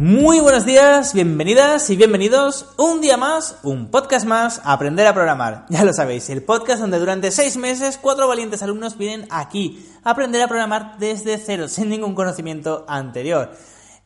Muy buenos días, bienvenidas y bienvenidos un día más, un podcast más, a Aprender a Programar. Ya lo sabéis, el podcast donde durante seis meses cuatro valientes alumnos vienen aquí a aprender a programar desde cero, sin ningún conocimiento anterior.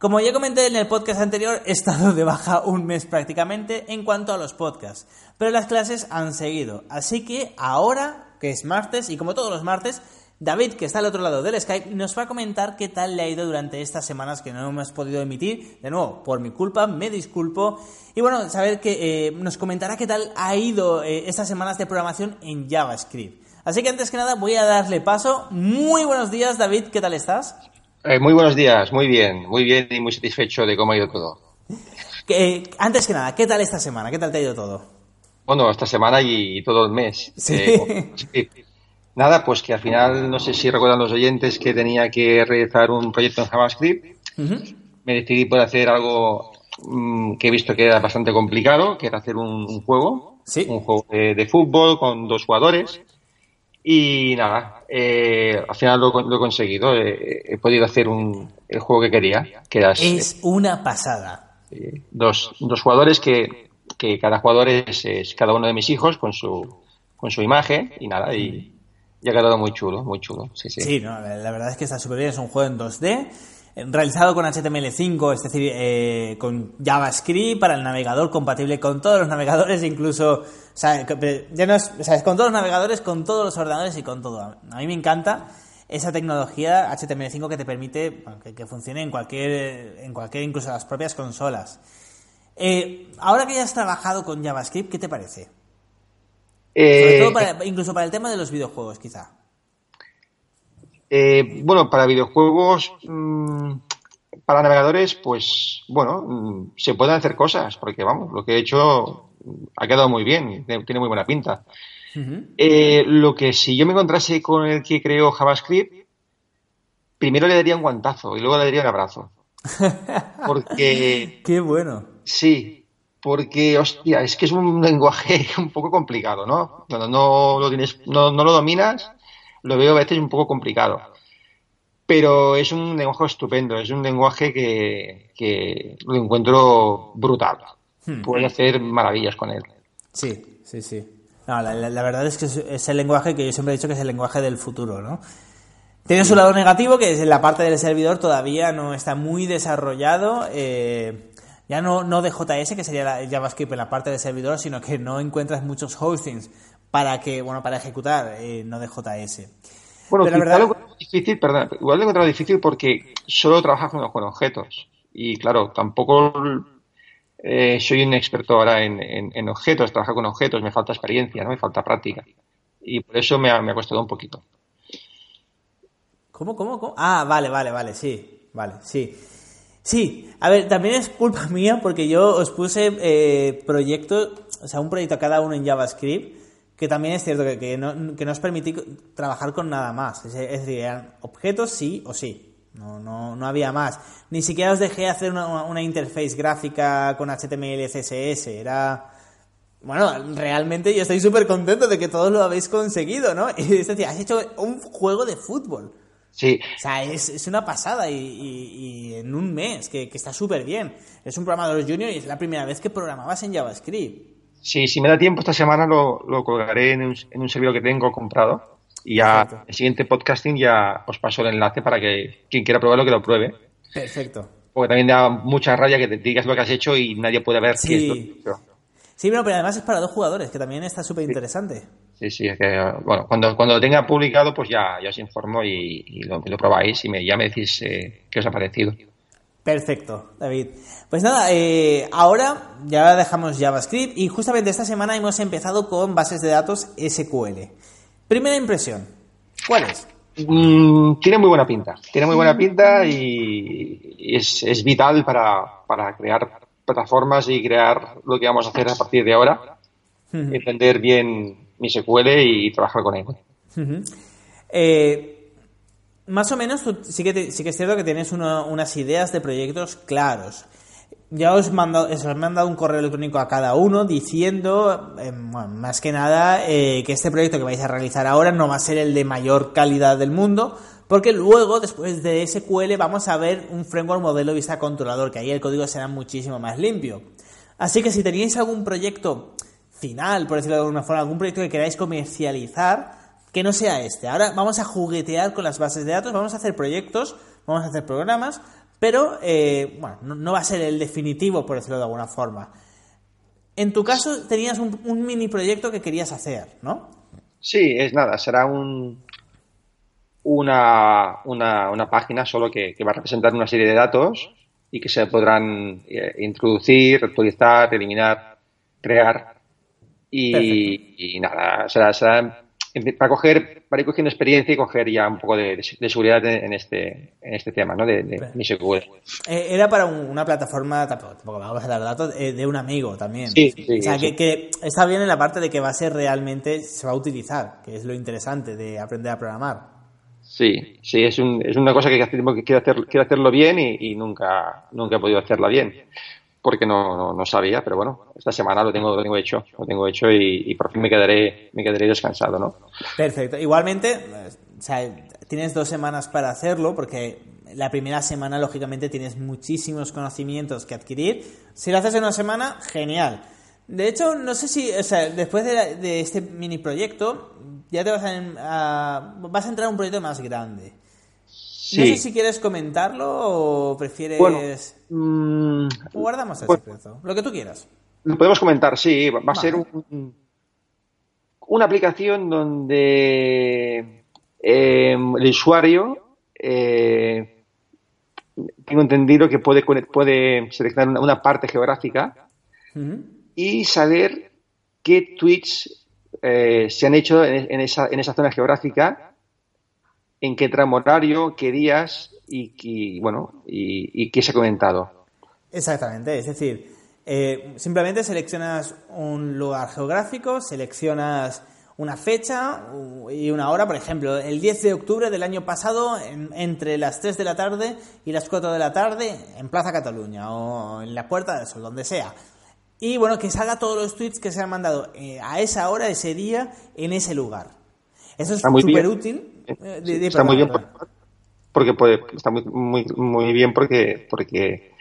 Como ya comenté en el podcast anterior, he estado de baja un mes prácticamente en cuanto a los podcasts, pero las clases han seguido. Así que ahora, que es martes, y como todos los martes, David, que está al otro lado del Skype, nos va a comentar qué tal le ha ido durante estas semanas que no hemos podido emitir. De nuevo, por mi culpa, me disculpo. Y bueno, saber que eh, nos comentará qué tal ha ido eh, estas semanas de programación en JavaScript. Así que antes que nada voy a darle paso. Muy buenos días, David, ¿qué tal estás? Eh, muy buenos días, muy bien, muy bien y muy satisfecho de cómo ha ido todo. antes que nada, ¿qué tal esta semana? ¿Qué tal te ha ido todo? Bueno, esta semana y, todo el mes. sí. Nada, pues que al final, no sé si recuerdan los oyentes que tenía que realizar un proyecto en JavaScript. Me decidí por hacer algo mm, que he visto que era bastante complicado, que era hacer un, juego. Un juego de, fútbol con dos jugadores. Y nada, eh, al final lo, he conseguido. he podido hacer un, el juego que quería. Que era, es una pasada. dos, dos jugadores que, que cada jugador es, es, cada uno de mis hijos con su, con su imagen y nada. Y, y ha quedado muy chulo, muy chulo. Sí, sí. Sí, no, la verdad es que está súper bien. Es un juego en 2D, realizado con HTML5, es decir, eh, con JavaScript para el navegador, compatible con todos los navegadores, incluso, ya no es, con todos los navegadores, con todos los ordenadores y con todo. A mí me encanta esa tecnología HTML5 que te permite que, funcione en cualquier, en cualquier, incluso las propias consolas. Eh, ahora que ya has trabajado con JavaScript, ¿qué te parece? Sobre todo eh, incluso para el tema de los videojuegos, quizá. Eh, bueno, para videojuegos, mm, para navegadores, pues bueno, mm, se pueden hacer cosas, porque vamos, lo que he hecho ha quedado muy bien, tiene muy buena pinta. Eh, lo que si yo me encontrase con el que creó JavaScript, primero le daría un guantazo y luego le daría un abrazo. Porque. Qué bueno. Sí, porque, hostia, es que es un lenguaje un poco complicado, ¿no? Cuando no lo tienes, no, lo dominas, lo veo a veces un poco complicado. Pero es un lenguaje estupendo, es un lenguaje que, lo encuentro brutal. Hmm. Puedes hacer maravillas con él. Sí, sí, sí. la, verdad es que es el lenguaje que yo siempre he dicho que es el lenguaje del futuro, ¿no? Tiene su lado negativo, que es en la parte del servidor todavía no está muy desarrollado. Eh, ya no, no de JS, que sería el JavaScript en la parte de servidor, sino que no encuentras muchos hostings para que, bueno, para ejecutar eh, no de JS. Bueno, Pero la verdad... lo difícil, perdón, igual lo he encontrado difícil porque solo trabajas con, con objetos. Y claro, tampoco eh, soy un experto ahora en, en, objetos, trabajo con objetos, me falta experiencia, ¿no? me falta práctica. Y por eso me ha, me ha costado un poquito. ¿Cómo, cómo, cómo? Ah, vale, vale, vale, sí, vale, sí. Sí, a ver, también es culpa mía porque yo os puse eh, proyectos, o sea, un proyecto a cada uno en JavaScript, que también es cierto que, no, que os permití trabajar con nada más. Es, decir, eran objetos sí o sí. No, no, no había más. Ni siquiera os dejé hacer una, una interface gráfica con HTML y CSS. Era. Bueno, realmente yo estoy súper contento de que todos lo habéis conseguido, ¿no? Es decir, has hecho un juego de fútbol. Sí. O sea, es, una pasada y, en un mes, que, está súper bien. Es un programador junior y es la primera vez que programabas en JavaScript. Sí, si me da tiempo esta semana lo, colgaré en un, en un, servidor que tengo comprado y ya el siguiente podcasting ya os paso el enlace para que quien quiera probarlo que lo pruebe. Perfecto. Porque también da mucha rabia que te digas lo que has hecho y nadie puede ver sí. Sí, pero, además es para dos jugadores, que también está súper interesante. Sí, sí, es que, bueno, cuando, cuando lo tenga publicado, pues ya, ya os informo y, lo, probáis y me, ya me decís eh, qué os ha parecido. Perfecto, David. Pues nada, eh, ahora ya dejamos JavaScript y justamente esta semana hemos empezado con bases de datos SQL. Primera impresión, ¿cuál es? Mm, tiene muy buena pinta, tiene muy buena pinta y, es, es, vital para, para crear plataformas y crear lo que vamos a hacer a partir de ahora, entender bien mi SQL y trabajar con él. Eh, más o menos, sí, que sí que es cierto que tienes unas ideas de proyectos claros. Ya os, he mandado un correo electrónico a cada uno diciendo, eh, más que nada, eh, que este proyecto que vais a realizar ahora no va a ser el de mayor calidad del mundo, porque luego, después de SQL, vamos a ver un framework modelo vista controlador, que ahí el código será muchísimo más limpio. Así que si tenéis algún proyecto final, por decirlo de alguna forma, algún proyecto que queráis comercializar, que no sea este. Ahora vamos a juguetear con las bases de datos, vamos a hacer proyectos, vamos a hacer programas, pero eh, bueno, no, va a ser el definitivo, por decirlo de alguna forma. En tu caso, tenías un, mini proyecto que querías hacer, ¿no? Sí, es nada, será un, una, una, página solo que, va a representar una serie de datos y que se podrán eh, introducir, actualizar, eliminar, crear. Y, nada, será, será para coger, para ir cogiendo experiencia y coger ya un poco de, seguridad en este, en este tema, ¿no? De, de mi eh, era para una plataforma, tampoco, vamos a dar datos, eh, de un amigo también. Sí, sí, o sea, que, está bien en la parte de que va a ser realmente, se va a utilizar, que es lo interesante de aprender a programar. Sí, sí, es, un, es una cosa que quiero, hacer, quiero hacerlo bien y, y, nunca, nunca he podido hacerla bien porque no, no, sabía, pero bueno, esta semana lo tengo, lo tengo hecho, lo tengo hecho y, por fin me quedaré, me quedaré descansado, ¿no? Perfecto. Igualmente, o sea, tienes dos semanas para hacerlo porque la primera semana, lógicamente, tienes muchísimos conocimientos que adquirir. Si lo haces en una semana, genial. De hecho, no sé si, o sea, después de, este mini proyecto, ya te vas a, vas a entrar a un proyecto más grande. No sé si quieres comentarlo o prefieres. Mm, guardamos el secreto. Lo que tú quieras. Lo podemos comentar, sí. Va a ser una aplicación donde em, el usuario eh, tengo entendido que puede, puede seleccionar una, parte geográfica y saber qué tweets eh, se han hecho en, esa, en esa zona geográfica en qué tramo horario, qué días y, bueno, y, qué se ha comentado. Exactamente, es decir, eh, simplemente seleccionas un lugar geográfico, seleccionas una fecha y una hora, por ejemplo, el 10 de octubre del año pasado, entre las 3 de la tarde y las 4 de la tarde, en Plaza Cataluña o en la Puerta del Sol, donde sea. Y bueno, que salga todos los tweets que se han mandado eh, a esa hora, ese día, en ese lugar. Eso es súper útil está muy bien porque puede, está muy, muy, muy bien porque, porque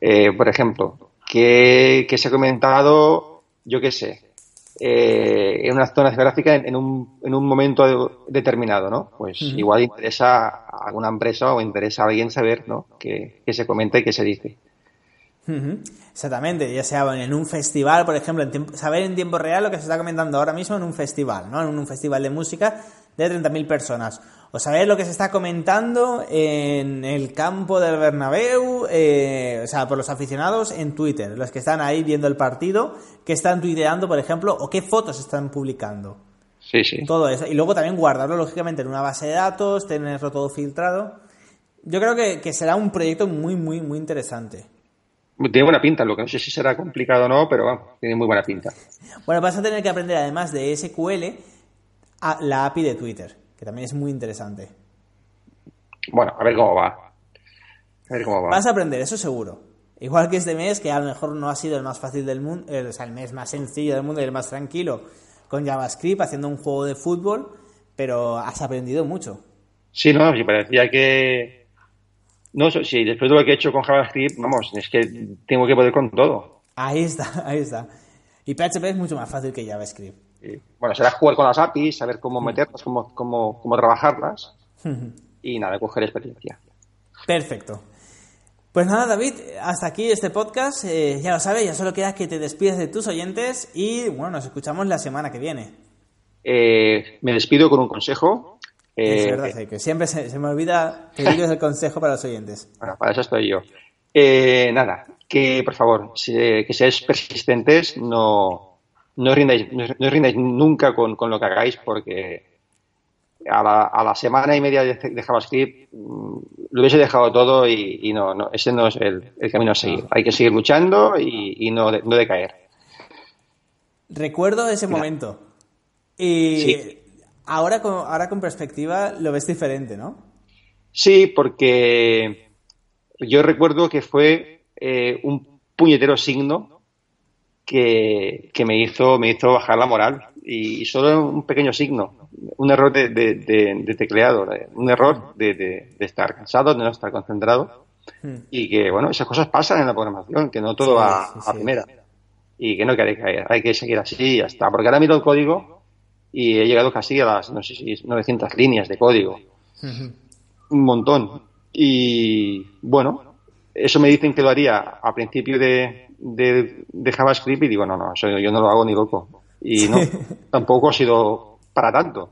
eh, por ejemplo, que, se ha comentado, yo qué sé, eh, en una zona geográfica en, un, en un momento determinado, ¿no? Pues igual interesa a alguna empresa o interesa a alguien saber, ¿no? Qué, se comenta y qué se dice. Exactamente, ya sea en un festival, por ejemplo, en saber en tiempo real lo que se está comentando ahora mismo en un festival, ¿no? En un festival de música de 30.000 personas. O saber lo que se está comentando en el campo del Bernabéu, eh, o sea, por los aficionados en Twitter, los que están ahí viendo el partido, que están tuiteando, por ejemplo, o qué fotos están publicando. Sí, sí. Todo eso. Y luego también guardarlo, lógicamente, en una base de datos, tenerlo todo filtrado. Yo creo que, que será un proyecto muy, muy, muy interesante. Tiene buena pinta, lo que no sé si será complicado o no, pero vamos, tiene muy buena pinta. Bueno, vas a tener que aprender además de SQL la API de Twitter, que también es muy interesante. Bueno, a ver cómo va. A ver cómo va. Vas a aprender, eso seguro. Igual que este mes, que a lo mejor no ha sido el más fácil del mundo, o sea, el mes más sencillo del mundo y el más tranquilo, con JavaScript, haciendo un juego de fútbol, pero has aprendido mucho. Sí, no, sí, parecía que... No, sí, después de lo que he hecho con JavaScript, vamos, es que tengo que poder con todo. Ahí está, ahí está. Y PHP es mucho más fácil que JavaScript bueno, será jugar con las APIs, saber cómo mm. meterlas, cómo, cómo, cómo trabajarlas y nada, coger experiencia. Perfecto. Pues nada, David, hasta aquí este podcast. Eh, ya lo sabes, ya solo queda que te despides de tus oyentes y bueno, nos escuchamos la semana que viene. Eh, me despido con un consejo. es eh, verdad, que siempre se, me olvida pedirles el consejo para los oyentes. Bueno, para eso estoy yo. nada, que por favor, que seáis persistentes, no, no rindáis, no, rindáis nunca con, lo que hagáis porque a la, a la semana y media de, JavaScript mm, lo hubiese dejado todo y, no, no, ese no es el, camino a seguir. Hay que seguir luchando y, no, no decaer. Recuerdo ese momento. Y ahora, con, ahora con perspectiva lo ves diferente, ¿no? Sí, porque yo recuerdo que fue eh, un puñetero signo que, que, me hizo me hizo bajar la moral. Y, solo un pequeño signo un error de, de, tecleado un error de, estar cansado de no estar concentrado. Hmm. y que bueno esas cosas pasan en la programación que no todo va a primera. Y que no hay que caer hay que seguir así y ya está. Porque ahora miro el código y he llegado casi a las no sé si 900 líneas de código. Un montón. Y bueno eso me dicen que lo haría a principio de, de, JavaScript y digo, no, no, eso yo no lo hago ni loco. Y no, tampoco ha sido para tanto.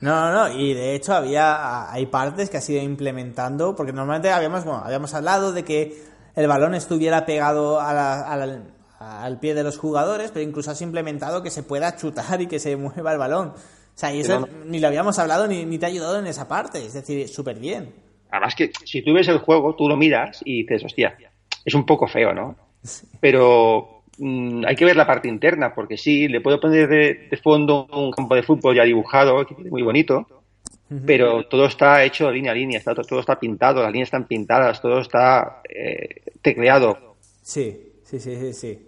No, no, y de hecho había, hay partes que ha sido implementando, porque normalmente habíamos, bueno, habíamos hablado de que el balón estuviera pegado al pie de los jugadores, pero incluso has implementado que se pueda chutar y que se mueva el balón. O sea, y eso ni lo habíamos hablado ni, ni te ha ayudado en esa parte, es decir, súper bien. Además que si tú ves el juego, tú lo miras y dices, hostia, es un poco feo, ¿no? Pero mm, hay que ver la parte interna, porque sí, le puedo poner de, fondo un campo de fútbol ya dibujado, muy bonito, pero todo está hecho línea a línea, está, todo está pintado, las líneas están pintadas, todo está eh, tecleado. Sí, sí, sí, sí, sí.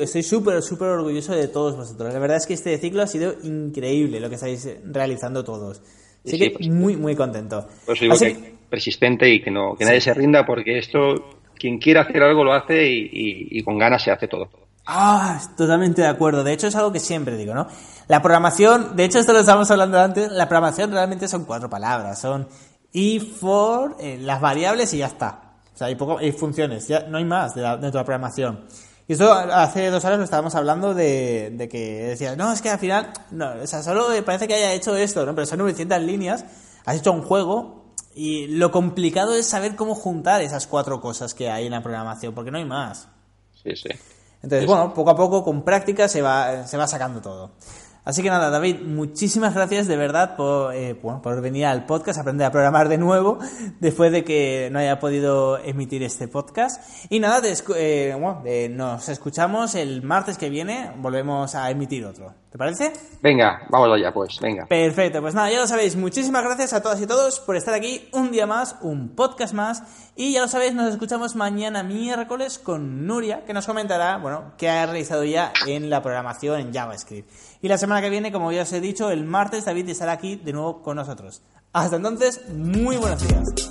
estoy súper, súper orgulloso de todos vosotros. La verdad es que este ciclo ha sido increíble lo que estáis realizando todos. Así que pues, muy, muy contento. Pues digo que persistente y que, no, que nadie se rinda porque esto, quien quiera hacer algo lo hace y, con ganas se hace todo. Ah, totalmente de acuerdo. De hecho, es algo que siempre digo, ¿no? La programación, de hecho, esto lo estábamos hablando antes, la programación realmente son cuatro palabras. Son y for, eh, las variables y ya está. O sea, hay, poco, hay funciones, ya no hay más de, la, de la programación. Y esto hace dos horas lo estábamos hablando de, de que decías, no, es que al final, no, o sea, solo parece que haya hecho esto, ¿no? Pero son 900 líneas, has hecho un juego y lo complicado es saber cómo juntar esas cuatro cosas que hay en la programación, porque no hay más. Sí, sí. Entonces, bueno, poco a poco, con práctica, se va, se va sacando todo. Así que nada, David, muchísimas gracias de verdad por, eh, por venir al podcast, aprender a programar de nuevo, después de que no haya podido emitir este podcast. Y nada, eh, bueno, nos escuchamos el martes que viene, volvemos a emitir otro. ¿Te parece? Venga, vamos allá pues, venga. Perfecto, pues nada, ya lo sabéis, muchísimas gracias a todas y todos por estar aquí un día más, un podcast más. Y ya lo sabéis, nos escuchamos mañana miércoles con Nuria, que nos comentará, bueno, qué ha realizado ya en la programación en JavaScript. Y la semana que viene, como ya os he dicho, el martes David estará aquí de nuevo con nosotros. Hasta entonces, muy buenos días.